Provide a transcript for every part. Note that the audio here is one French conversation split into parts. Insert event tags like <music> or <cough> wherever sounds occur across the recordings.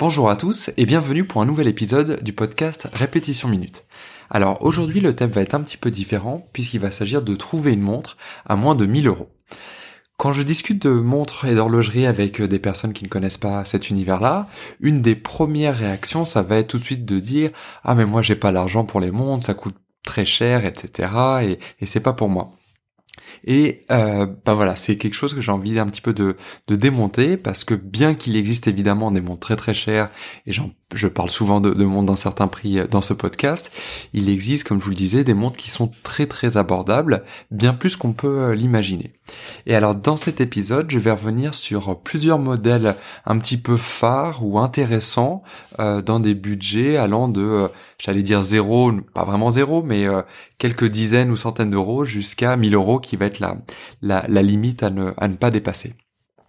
Bonjour à tous et bienvenue pour un nouvel épisode du podcast Répétition Minute. Alors aujourd'hui le thème va être un petit peu différent puisqu'il va s'agir de trouver une montre à moins de 1000 euros. Quand je discute de montres et d'horlogerie avec des personnes qui ne connaissent pas cet univers-là, une des premières réactions, ça va être tout de suite de dire ah mais moi j'ai pas l'argent pour les montres, ça coûte très cher, etc. et, et c'est pas pour moi. Et euh, bah voilà, c'est quelque chose que j'ai envie un petit peu de, de démonter parce que bien qu'il existe évidemment des montres très très chères et je parle souvent de, de montres d'un certain prix euh, dans ce podcast, il existe, comme je vous le disais, des montres qui sont très très abordables, bien plus qu'on peut euh, l'imaginer. Et alors dans cet épisode, je vais revenir sur plusieurs modèles un petit peu phares ou intéressants euh, dans des budgets allant de, j'allais dire zéro, pas vraiment zéro, mais quelques dizaines ou centaines d'euros jusqu'à 1000 euros qui va être la, la, la limite à ne, à ne pas dépasser.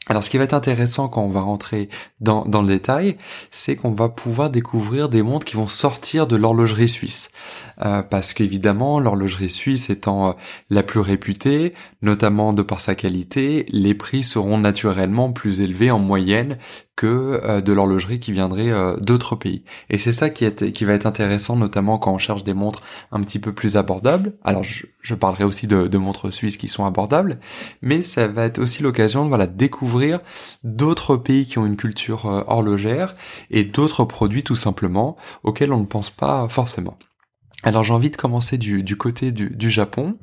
Alors ce qui va être intéressant quand on va rentrer dans, dans le détail, c'est qu'on va pouvoir découvrir des montres qui vont sortir de l'horlogerie suisse. Euh, parce qu'évidemment, l'horlogerie suisse étant euh, la plus réputée, notamment de par sa qualité, les prix seront naturellement plus élevés en moyenne que euh, de l'horlogerie qui viendrait euh, d'autres pays. Et c'est ça qui, est, qui va être intéressant, notamment quand on cherche des montres un petit peu plus abordables. Alors je, parlerai aussi de, de, montres suisses qui sont abordables, mais ça va être aussi l'occasion de voilà, découvrir d'autres pays qui ont une culture euh, horlogère et d'autres produits tout simplement auxquels on ne pense pas forcément. Alors j'ai envie de commencer du, côté du, Japon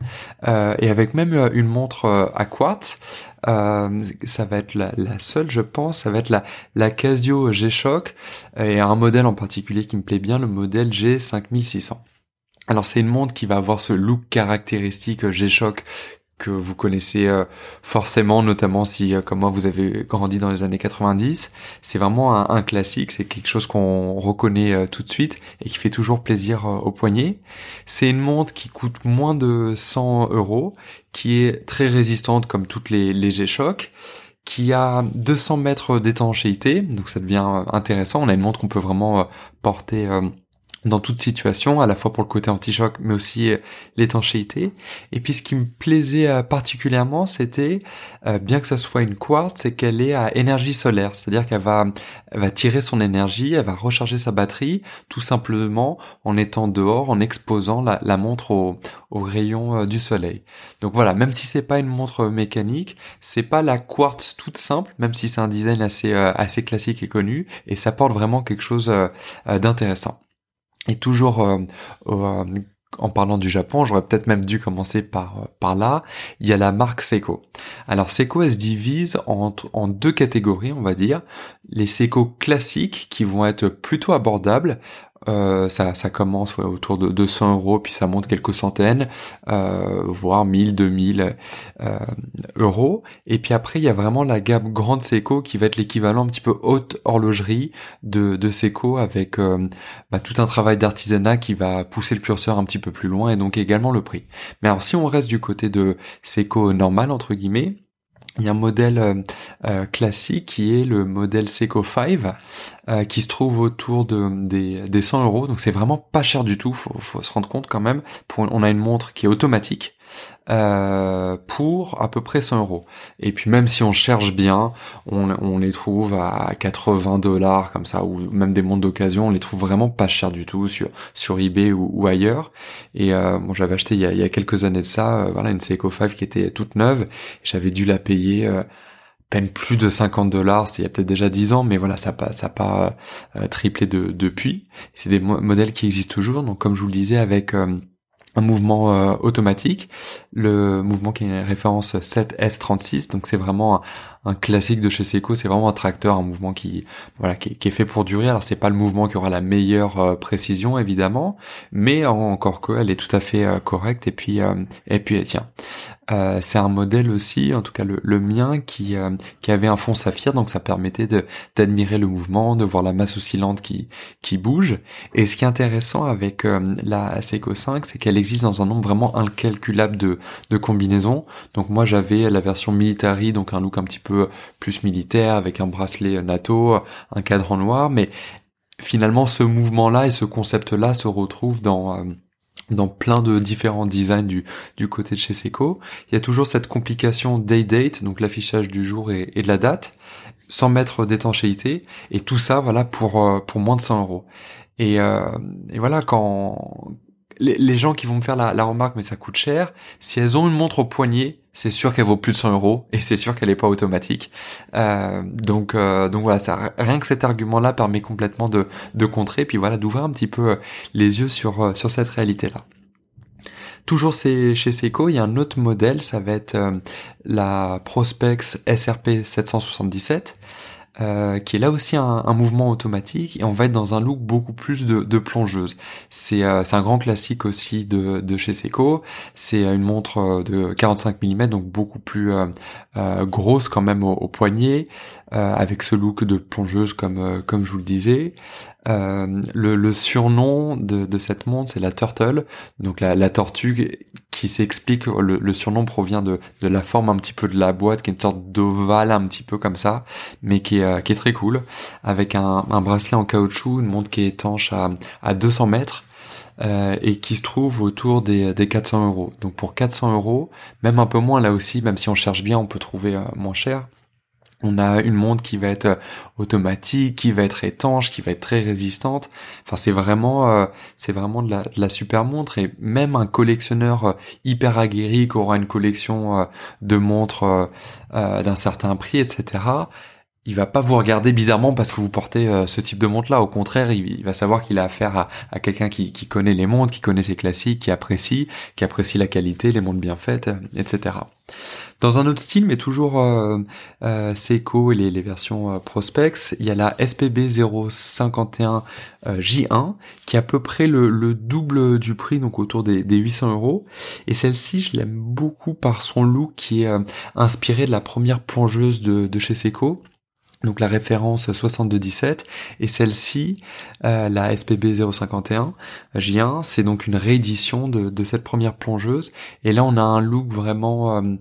euh, et avec même euh, une montre euh, à quartz. Euh, ça va être la, la, seule, je pense, ça va être la, la Casio G-Shock et un modèle en particulier qui me plaît bien, le modèle G5600. Alors c'est une montre qui va avoir ce look caractéristique G-Shock que vous connaissez euh, forcément, notamment si, euh, comme moi, vous avez grandi dans les années 90. C'est vraiment un, classique, c'est quelque chose qu'on reconnaît euh, tout de suite et qui fait toujours plaisir au poignet. C'est une montre qui coûte moins de 100 euros, qui est très résistante comme toutes les, les G-Shock qui a 200 mètres d'étanchéité, donc ça devient intéressant. On a une montre qu'on peut vraiment porter dans toute situation, à la fois pour le côté anti-choc, mais aussi euh, l'étanchéité. Et puis ce qui me plaisait euh, particulièrement, c'était, euh, bien que ça soit une quartz, c'est qu'elle est à énergie solaire, c'est-à-dire qu'elle va, va tirer son énergie, elle va recharger sa batterie, tout simplement en étant dehors, en exposant la, la montre au, au rayon du soleil. Donc voilà, même si c'est pas une montre mécanique, c'est pas la quartz toute simple, même si c'est un design assez, assez classique et connu, et ça porte vraiment quelque chose d'intéressant. Et toujours euh, euh, en parlant du Japon, j'aurais peut-être même dû commencer par, euh, par là, il y a la marque Seiko. Alors Seiko, se divise en, en deux catégories, on va dire. Les Seiko classiques, qui vont être plutôt abordables, euh, ça, ça commence autour de 200 euros, puis ça monte quelques centaines, euh, voire 1000, 2000 euh, euros. Et puis après, il y a vraiment la gamme grande Seiko qui va être l'équivalent un petit peu haute horlogerie de, de Seiko avec euh, bah, tout un travail d'artisanat qui va pousser le curseur un petit peu plus loin et donc également le prix. Mais alors si on reste du côté de Seiko normal entre guillemets, il y a un modèle euh, euh, classique qui est le modèle Seiko 5 euh, qui se trouve autour de, des, des 100 euros. Donc c'est vraiment pas cher du tout. Faut, faut se rendre compte quand même. On a une montre qui est automatique euh, pour à peu près 100 euros. Et puis même si on cherche bien, on, on les trouve à 80 dollars comme ça, ou même des montres d'occasion, on les trouve vraiment pas cher du tout sur sur eBay ou, ou ailleurs. Et euh, bon, j'avais acheté il y, a, il y, a, quelques années de ça, euh, voilà une Seiko 5 qui était toute neuve. J'avais dû la payer. Euh, peine plus de 50 dollars, c'est il y a peut-être déjà 10 ans, mais voilà, ça pas, ça pas triplé de, depuis. C'est des modèles qui existent toujours, donc comme je vous le disais, avec un mouvement euh, automatique, le mouvement qui est une référence 7S36, donc c'est vraiment un, classique de chez Seiko, c'est vraiment un tracteur, un mouvement qui voilà qui, est fait pour durer. Alors c'est pas le mouvement qui aura la meilleure euh, précision évidemment, mais encore que elle est tout à fait euh, correcte et puis et puis tient. Euh, c'est un modèle aussi, en tout cas le, mien, qui, euh, qui avait un fond saphir, donc ça permettait d'admirer le mouvement, de voir la masse oscillante qui, qui bouge. Et ce qui est intéressant avec euh, la Seiko 5, c'est qu'elle existe dans un nombre vraiment incalculable de, de combinaisons. Donc moi j'avais la version Military, donc un look un petit peu plus militaire, avec un bracelet NATO, un cadran noir, mais finalement ce mouvement-là et ce concept-là se retrouvent dans dans plein de différents designs du, du côté de chez Seiko. Il y a toujours cette complication day date, donc l'affichage du jour et, de la date, sans mettre d'étanchéité, et tout ça, voilà, pour euh, pour moins de 100 euros. Et, euh, et voilà, quand les, gens qui vont me faire la, remarque, mais ça coûte cher, si elles ont une montre au poignet, c'est sûr qu'elle vaut plus de 100 euros et c'est sûr qu'elle n'est pas automatique. Euh, donc, euh, donc voilà, rien que cet argument-là permet complètement de, contrer, puis voilà, d'ouvrir un petit peu euh, les yeux sur, sur cette réalité-là. Toujours chez Seiko, il y a un autre modèle, ça va être la Prospex SRP 777. Euh, qui est là aussi un, mouvement automatique et on va être dans un look beaucoup plus de, de plongeuse. C'est euh, un grand classique aussi de, chez Seiko. C'est une montre euh, de 45 mm donc beaucoup plus euh, grosse quand même au, au poignet avec ce look de plongeuse comme comme je vous le disais. Euh, le, le, surnom de, de cette montre, c'est la turtle, donc la, la tortue qui s'explique. Le, le, surnom provient de, de la forme un petit peu de la boîte, qui est une sorte d'ovale un petit peu comme ça, mais qui est, euh, qui est très cool, avec un, un, bracelet en caoutchouc, une montre qui est étanche à, à 200 mètres. Euh, et qui se trouve autour des, des 400 euros. Donc pour 400 euros, même un peu moins là aussi, même si on cherche bien, on peut trouver euh, moins cher. On a une montre qui va être euh, automatique, qui va être étanche, qui va être très résistante. Enfin, c'est vraiment, euh, c'est vraiment de la, de la, super montre. Et même un collectionneur euh, hyper aguerri qui aura une collection de montres d'un certain prix, etc il va pas vous regarder bizarrement parce que vous portez ce type de montre là. Au contraire, il, va savoir qu'il a affaire à, quelqu'un qui, connaît les montres, qui connaît ses classiques, qui apprécie, qui apprécie la qualité, les montres bien faites, etc. Dans un autre style, mais toujours euh, euh Seiko et les, versions euh, Prospex, il y a la SPB 051 J1 qui est à peu près le, double du prix, donc autour des, 800 euros. Et celle-ci, je l'aime beaucoup par son look qui est inspiré de la première plongeuse de, de chez Seiko. Donc la référence 6217 et celle-ci, euh, la SPB 051 J1, c'est donc une réédition de, de, cette première plongeuse. Et là on a un look vraiment euh, euh,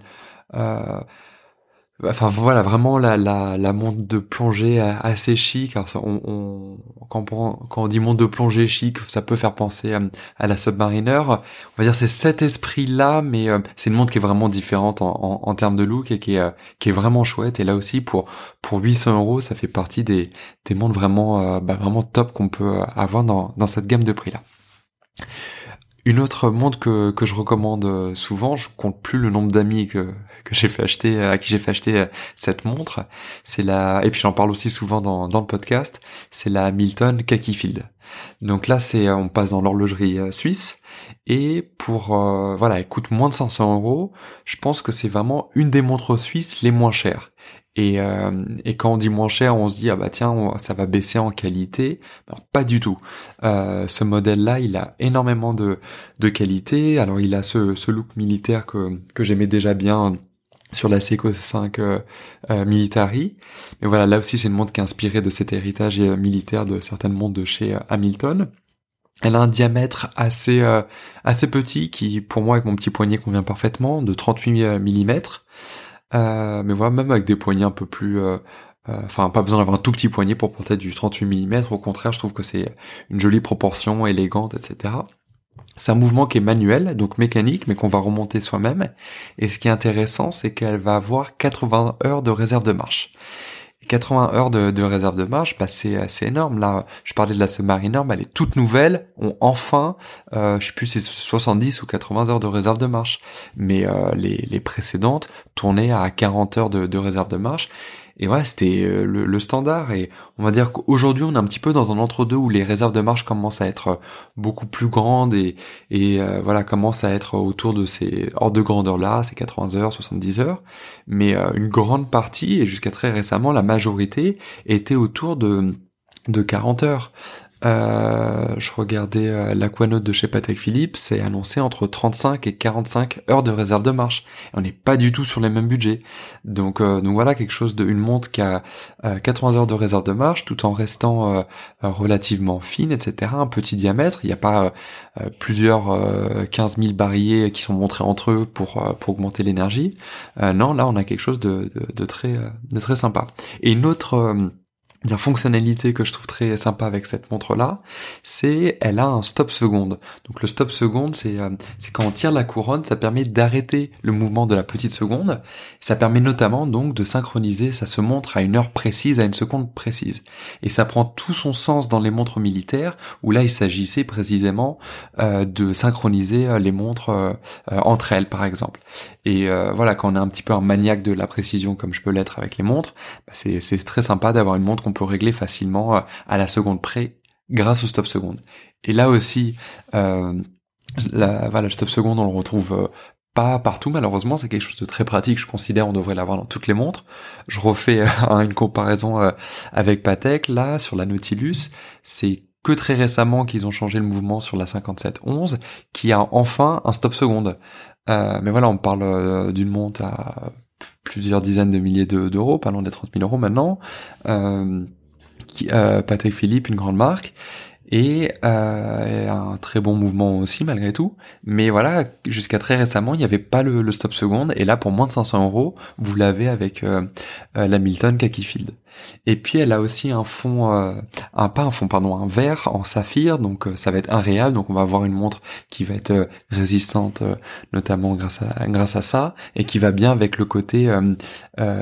Enfin voilà, vraiment la, la, la montre de plongée assez chic. Alors on, on, quand, on, quand on dit montre de plongée chic, ça peut faire penser à, la Submariner. On va dire c'est cet esprit-là, mais euh, c'est une montre qui est vraiment différente en, en, en, termes de look et qui est, euh, qui est vraiment chouette. Et là aussi, pour pour 800 euros, ça fait partie des, des montres vraiment euh, bah, vraiment top qu'on peut avoir dans, dans cette gamme de prix-là. Une autre montre que, je recommande euh, souvent, je compte plus le nombre d'amis que, j'ai fait acheter, à qui j'ai fait acheter euh, cette montre, c'est la, et puis j'en parle aussi souvent dans, dans le podcast, c'est la Milton Field. Donc là, on passe dans l'horlogerie euh, suisse, et pour, voilà, elle coûte moins de 500 euros, je pense que c'est vraiment une des montres suisses les moins chères. Et, euh, et, quand on dit moins cher, on se dit ah bah tiens ça va baisser en qualité. pas du tout. Euh, ce modèle-là, il a énormément de, de qualité. Alors il a ce, ce look militaire que, que j'aimais déjà bien sur la Seiko 5 euh, euh, Military. Mais voilà, là aussi c'est une montre qui est inspirée de cet héritage euh, militaire de certaines montres de chez Hamilton. Elle a un diamètre assez assez petit qui pour moi avec mon petit poignet convient parfaitement de 38 mm. Euh, mais voilà, même avec des poignets un peu plus... Euh, euh, enfin, pas besoin d'avoir un tout petit poignet pour porter du 38 mm. Au contraire, je trouve que c'est une jolie proportion, élégante, etc. C'est un mouvement qui est manuel, donc mécanique, mais qu'on va remonter soi-même. Et ce qui est intéressant, c'est qu'elle va avoir 80 heures de réserve de marche. 80 heures de, réserve de marche, bah c'est assez énorme. Là, je parlais de la mais elle est toute nouvelle, ont enfin, euh, je sais plus si c'est 70 ou 80 heures de réserve de marche. Mais euh, les, les précédentes tournaient à 40 heures de, de réserve de marche. Et voilà, c'était euh, le, standard. Et on va dire qu'aujourd'hui, on est un petit peu dans un entre-deux où les réserves de marche commencent à être euh, beaucoup plus grandes et, et euh, voilà, commencent à être autour de ces ordres de grandeur-là, ces 80 heures, 70 heures. Mais une grande partie, et jusqu'à très récemment, la majorité était autour de de 40 heures. Euh, je regardais euh, l'Aquanaut de chez Patek Philippe, c'est annoncé entre 35 et 45 heures de réserve de marche. on n'est pas du tout sur les mêmes budgets. Donc, euh, donc voilà quelque chose de une montre qui a 80 heures de réserve de marche, tout en restant relativement fine, etc. Un petit diamètre. Il n'y a pas plusieurs 15 000 barilles qui sont montrés entre eux pour pour augmenter l'énergie. non, là on a quelque chose de, de, de très de très sympa. Et une autre la fonctionnalité que je trouve très sympa avec cette montre là, c'est elle a un stop seconde. Donc le stop seconde, c'est euh, quand on tire la couronne, ça permet d'arrêter le mouvement de la petite seconde. Ça permet notamment donc de synchroniser, ça se montre à une heure précise, à une seconde précise. Et ça prend tout son sens dans les montres militaires où là il s'agissait précisément euh, de synchroniser euh, les montres entre elles par exemple. Et voilà, quand on est un petit peu un maniaque de la précision comme je peux l'être avec les montres, bah, c'est très sympa d'avoir une montre qu'on régler facilement euh, à la seconde près grâce au stop seconde. Et là aussi, euh, voilà, le stop seconde, on le retrouve euh, pas partout malheureusement, c'est quelque chose de très pratique, je considère on devrait l'avoir dans toutes les montres. Je refais <laughs> une comparaison avec Patek, là, sur la Nautilus, c'est que très récemment qu'ils ont changé le mouvement sur la 5711, qui a enfin un stop seconde. mais voilà, on parle d'une montre à plusieurs dizaines de milliers d'euros, parlons des 30 000 euros maintenant. Euh, euh, Patek Philippe, une grande marque, et euh, un très bon mouvement aussi malgré tout. Mais voilà, jusqu'à très récemment, il n'y avait pas le, stop seconde, et là pour moins de 500 euros, vous l'avez avec euh, euh, la Milton Kakifield. Et puis elle a aussi un fond, euh, un pas un fond pardon, un verre en saphir, donc euh, ça va être un réel, donc on va avoir une montre qui va être euh, résistante, notamment grâce à grâce à ça, et qui va bien avec le côté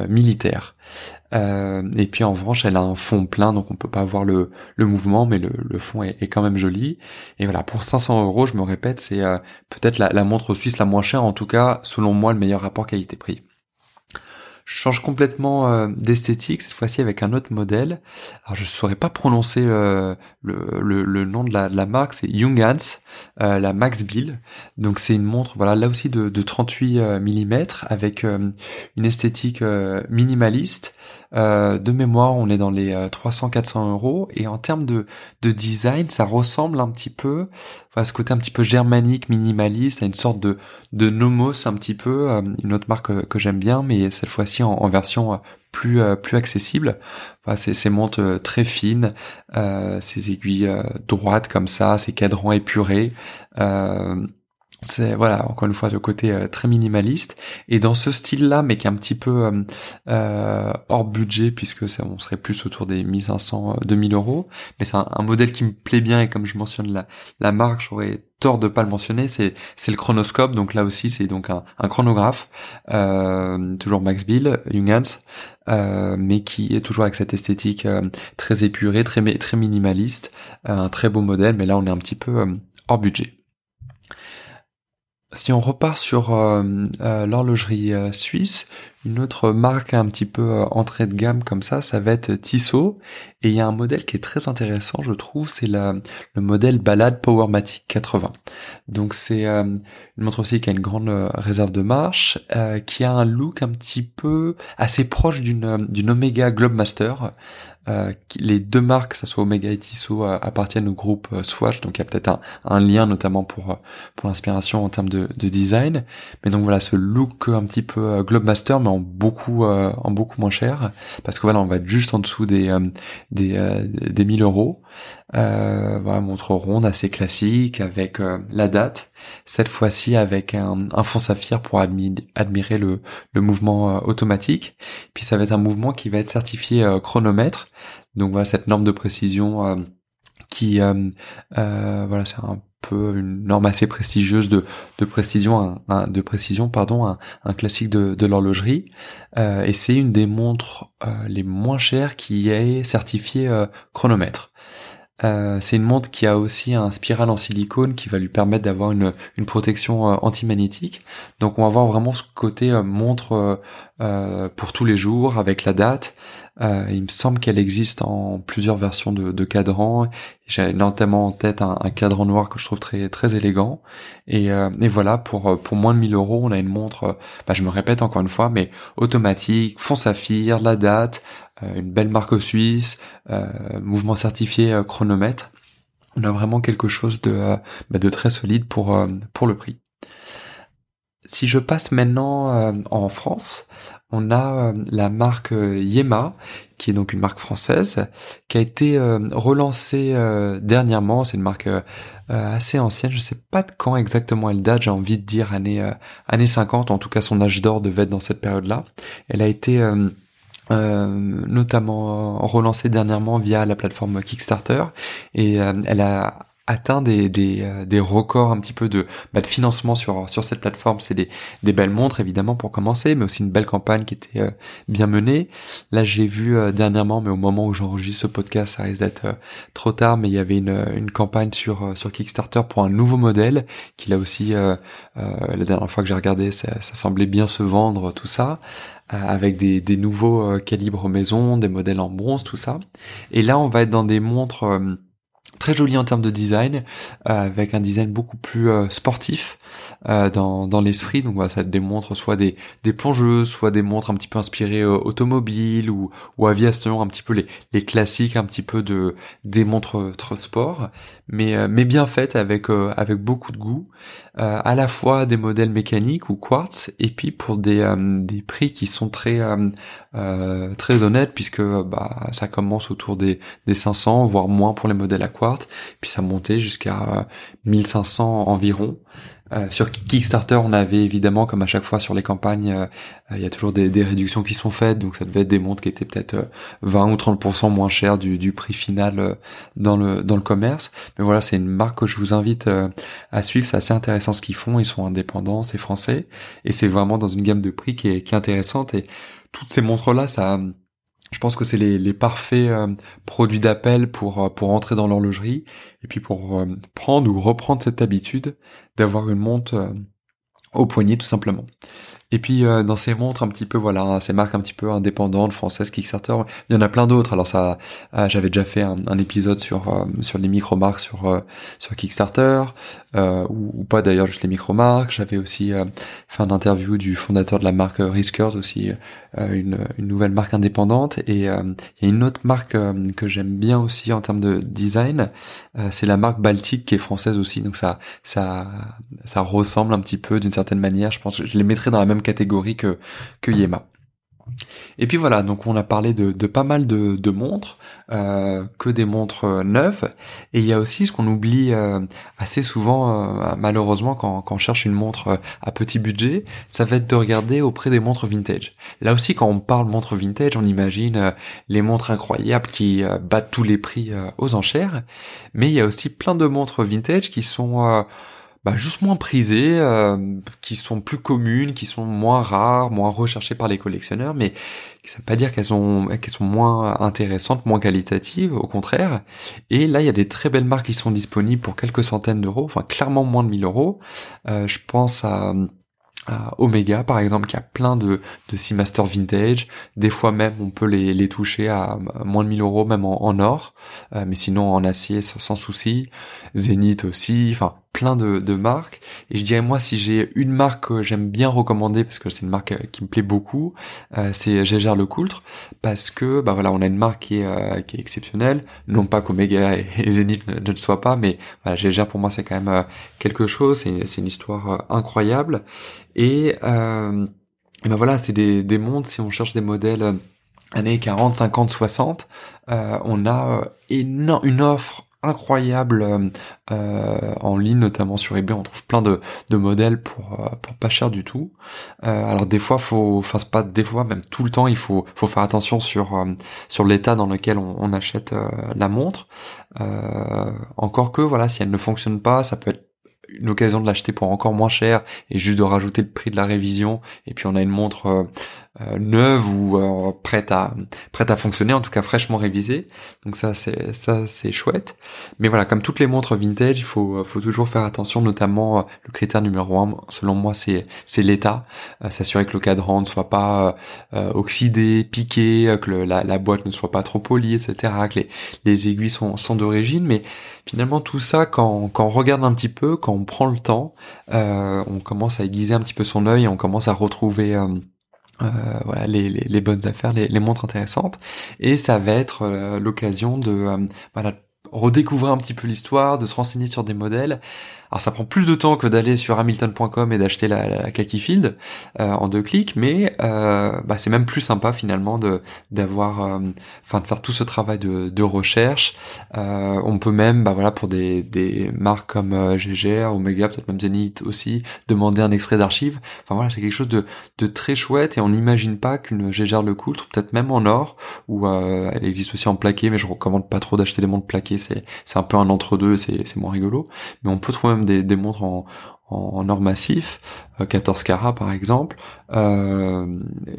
militaire. et puis en revanche, elle a un fond plein, donc on peut pas voir le, le mouvement, mais le, le fond est, est, quand même joli. Et voilà, pour 500 euros, je me répète, c'est peut-être la, la montre suisse la moins chère, en tout cas, selon moi, le meilleur rapport qualité-prix. Je change complètement euh, d'esthétique, cette fois-ci avec un autre modèle. Alors je ne saurais pas prononcer euh, le, le, nom de la, marque, c'est Junghans, euh, la Max Bill. Donc c'est une montre, voilà, là aussi de, de 38 mm avec une esthétique minimaliste. de mémoire, on est dans les 300-400 euros. Et en termes de, de design, ça ressemble un petit peu ce côté un petit peu germanique, minimaliste, à une sorte de, de nomos un petit peu, une autre marque que, j'aime bien, mais cette fois-ci en, version euh, plus euh, plus accessible. C'est ces montres très fines, ces aiguilles droites comme ça, ces cadrans épurés. C'est voilà encore une fois le côté euh, très minimaliste et dans ce style-là, mais qui est un petit peu euh, euh hors budget puisque ça, on serait plus autour des 1500 2000 euros. Mais c'est un, modèle qui me plaît bien et comme je mentionne la, marque, j'aurais tort de pas le mentionner. C'est le chronoscope. Donc là aussi, c'est donc un, chronographe, toujours Max Bill, Junghans, mais qui est toujours avec cette esthétique très épurée, très minimaliste, un très beau modèle. Mais là, on est un petit peu hors budget. Si on repart sur euh, euh, l'horlogerie euh, suisse, une autre marque un petit peu entrée de gamme comme ça, ça va être Tissot. Et il y a un modèle qui est très intéressant, je trouve, c'est le modèle Ballade Powermatic 80. Donc c'est une montre aussi qui a une grande réserve de marche, qui a un look un petit peu assez proche d'une Omega Globemaster. Euh, les deux marques, que soit Omega et Tissot, euh, appartiennent au groupe euh, Swatch, donc il y a peut-être un, lien notamment pour l'inspiration en termes de, design. Mais donc voilà, ce look un petit peu Globemaster, mais beaucoup en beaucoup moins cher, parce que voilà, on va être juste en dessous des des des 1000 euros. voilà, montre ronde assez classique avec la date cette fois-ci avec un, fond saphir pour admirer le, mouvement euh, automatique. Puis ça va être un mouvement qui va être certifié euh, chronomètre. Donc voilà cette norme de précision euh, qui voilà c'est un une norme assez prestigieuse de, précision un, de précision pardon un, classique de, l'horlogerie. Et c'est une des montres les moins chères qui est certifiée chronomètre euh, c'est une montre qui a aussi un spiral en silicone qui va lui permettre d'avoir une, protection euh, antimagnétique. Donc on va avoir vraiment ce côté euh, montre pour tous les jours avec la date. il me semble qu'elle existe en plusieurs versions de, de cadran. J'ai notamment en tête un, cadran noir que je trouve très très élégant. Et, voilà, pour moins de 1000 euros, on a une montre. Bah, je me répète encore une fois, mais automatique, fond saphir, la date, euh, une belle marque suisse, euh, mouvement certifié euh, chronomètre. on a vraiment quelque chose de, bah, de très solide pour, pour le prix. Si je passe maintenant en France, on a la marque Yema, qui est donc une marque française, qui a été relancée dernièrement. C'est une marque assez ancienne. Je sais pas de quand exactement elle date. J'ai envie de dire années années 50. En tout cas, son âge d'or devait être dans cette période-là. Elle a été euh, notamment relancée dernièrement via la plateforme Kickstarter. Et euh, elle a atteint des, des, euh, des, records un petit peu de, bah, de financement sur, sur cette plateforme. C'est des, des belles montres évidemment pour commencer, mais aussi une belle campagne qui était bien menée. Là j'ai vu dernièrement, mais au moment où j'enregistre ce podcast, ça risque d'être trop tard, mais il y avait une, une campagne sur, sur Kickstarter pour un nouveau modèle qui là aussi, la dernière fois que j'ai regardé, ça, ça semblait bien se vendre, tout ça. Euh, avec des, des nouveaux euh, calibres maison, des modèles en bronze, tout ça. Et là, on va être dans des montres euh, très jolies en termes de design, avec un design beaucoup plus sportif, euh, dans, dans l'esprit. Donc voilà, ça des montres soit des, des plongeuses, soit des montres un petit peu inspirées euh, automobile ou, ou aviation, un petit peu les, les classiques, un petit peu de des montres trop sport, mais euh, mais bien faites avec avec beaucoup de goût, à la fois des modèles mécaniques ou quartz, et puis pour des des prix qui sont très très honnêtes puisque bah ça commence autour des des 500 voire moins pour les modèles à quartz, puis ça montait jusqu'à 1500 environ. Euh, sur Kickstarter, on avait évidemment, comme à chaque fois sur les campagnes, euh, il y a toujours des, réductions qui sont faites, donc ça devait être des montres qui étaient peut-être 20 euh, ou 30% moins chères du, prix final dans le dans le commerce. Mais voilà, c'est une marque que je vous invite à suivre. C'est assez intéressant ce qu'ils font. Ils sont indépendants, c'est français, et c'est vraiment dans une gamme de prix qui est, qui est intéressante. Et toutes ces montres là, ça je pense que c'est les, les, parfaits euh, produits d'appel pour euh, pour entrer dans l'horlogerie et puis pour euh, prendre ou reprendre cette habitude d'avoir une montre au poignet tout simplement. Et puis euh, dans ces montres un petit peu voilà, ces marques un petit peu indépendantes, françaises, Kickstarter, il y en a plein d'autres. Alors ça, euh, j'avais déjà fait un, épisode sur euh, sur les micro marques sur sur Kickstarter ou, pas d'ailleurs juste les micro marques. J'avais aussi fait un interview du fondateur de la marque Riskers aussi, une, une nouvelle marque indépendante. Et il y a une autre marque que j'aime bien aussi en termes de design, c'est la marque Baltic qui est française aussi. Donc ça ça ça ressemble un petit peu d'une certaine manière. Je pense que je les mettrais dans la même catégorie que, que Yema. Et puis voilà, donc on a parlé de, pas mal de, montres, euh, que des montres euh, neuves, et il y a aussi ce qu'on oublie euh, assez souvent, malheureusement, quand, quand, on cherche une montre à petit budget, ça va être de regarder auprès des montres vintage. Là aussi, quand on parle montre vintage, on imagine les montres incroyables qui battent tous les prix aux enchères, mais il y a aussi plein de montres vintage qui sont bah, juste moins prisées, euh, qui sont plus communes, qui sont moins rares, moins recherchées par les collectionneurs, mais ça veut pas dire qu'elles sont moins intéressantes, moins qualitatives, au contraire. Et là, il y a des très belles marques qui sont disponibles pour quelques centaines d'euros, enfin clairement moins de 1000 euros. Euh, je pense à Omega par exemple qui a plein de, de Seamaster vintage des fois même on peut les, les toucher à moins de 1000 euros même en, or euh, mais sinon en acier sans souci Zenith aussi enfin plein de, de, marques. Et je dirais moi si j'ai une marque que j'aime bien recommander parce que c'est une marque euh, qui me plaît beaucoup euh, c'est Gégère Le Coultre parce que bah voilà on a une marque qui est, euh, qui est exceptionnelle. Non pas qu'Omega et, Zenith ne, le soient pas mais voilà Gégère pour moi c'est quand même quelque chose. C'est une histoire incroyable. Et, euh, ben voilà, c'est des, des montres, si on cherche des modèles euh, années 40, 50, 60, euh, on a euh, une offre incroyable euh, en ligne, notamment sur eBay. On trouve plein de, de modèles pour, pour pas cher du tout. Euh, alors des fois, faut, enfin pas des fois, même tout le temps, il faut, faut faire attention sur sur l'état dans lequel on, on achète la montre. encore que voilà, si elle ne fonctionne pas, ça peut être une occasion de l'acheter pour encore moins cher et juste de rajouter le prix de la révision et puis on a une montre euh, euh, neuve ou euh, prête à prête à fonctionner en tout cas fraîchement révisée. Donc ça c'est ça c'est chouette. Mais voilà comme toutes les montres vintage il faut faut toujours faire attention notamment le critère numéro un selon moi c'est c'est l'état. S'assurer que le cadran ne soit pas oxydé piqué que la, la boîte ne soit pas trop polie etc que les les aiguilles sont sont d'origine. Mais finalement tout ça quand quand on regarde un petit peu quand on prend le temps on commence à aiguiser un petit peu son œil et on commence à retrouver euh, voilà les, les, bonnes affaires, les, les, montres intéressantes, et ça va être euh, l'occasion de euh, voilà redécouvrir un petit peu l'histoire, de se renseigner sur des modèles. Alors ça prend plus de temps que d'aller sur Hamilton.com et d'acheter la, la Kaki Field euh, en deux clics, mais euh, bah, c'est même plus sympa finalement de d'avoir, euh, enfin de faire tout ce travail de, de recherche. Euh, on peut même, bah voilà, pour des, des marques comme GGR, Omega, peut-être même Zenith aussi, demander un extrait d'archives. Enfin voilà, c'est quelque chose de, de très chouette et on n'imagine pas qu'une GGR le coultre, peut-être même en or, ou elle existe aussi en plaqué, mais je recommande pas trop d'acheter des montres plaquées, c'est un peu un entre-deux, c'est moins rigolo. Mais on peut trouver même des, montres en, or massif, 14 euh, carats par exemple, euh,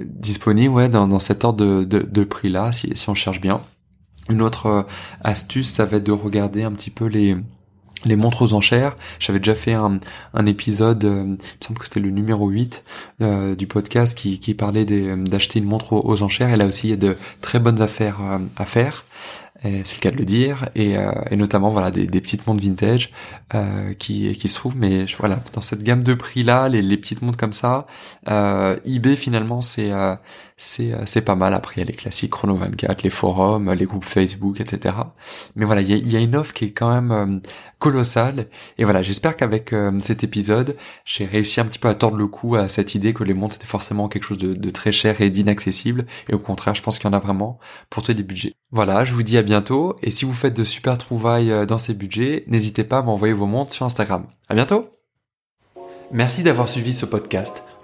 disponible ouais, dans, dans cet ordre de, prix-là, si, on cherche bien. Une autre euh, astuce, ça va être de regarder un petit peu les montres aux enchères. J'avais déjà fait un, épisode, euh, il me semble que c'était le numéro 8 euh, du podcast qui, parlait d'acheter une montre aux, aux, enchères. Et là aussi, il y a de très bonnes affaires à faire c'est le cas de le dire, et, euh, et notamment voilà des, des, petites montres vintage euh, qui, qui se trouvent, mais voilà dans cette gamme de prix là, les, les petites montres comme ça, euh, eBay finalement c'est euh, c'est euh, c'est pas mal. Après il y a les classiques Chrono 24, les forums, les groupes Facebook, etc. Mais voilà il y a, a, une offre qui est quand même colossale, et voilà j'espère qu'avec cet épisode j'ai réussi un petit peu à tordre le cou à cette idée que les montres c'était forcément quelque chose de, de très cher et d'inaccessible, et au contraire je pense qu'il y en a vraiment pour tous les budgets. Voilà je vous dis à bientôt. Et si vous faites de super trouvailles euh, dans ces budgets, n'hésitez pas à m'envoyer vos montres sur Instagram. À bientôt! Merci d'avoir suivi ce podcast.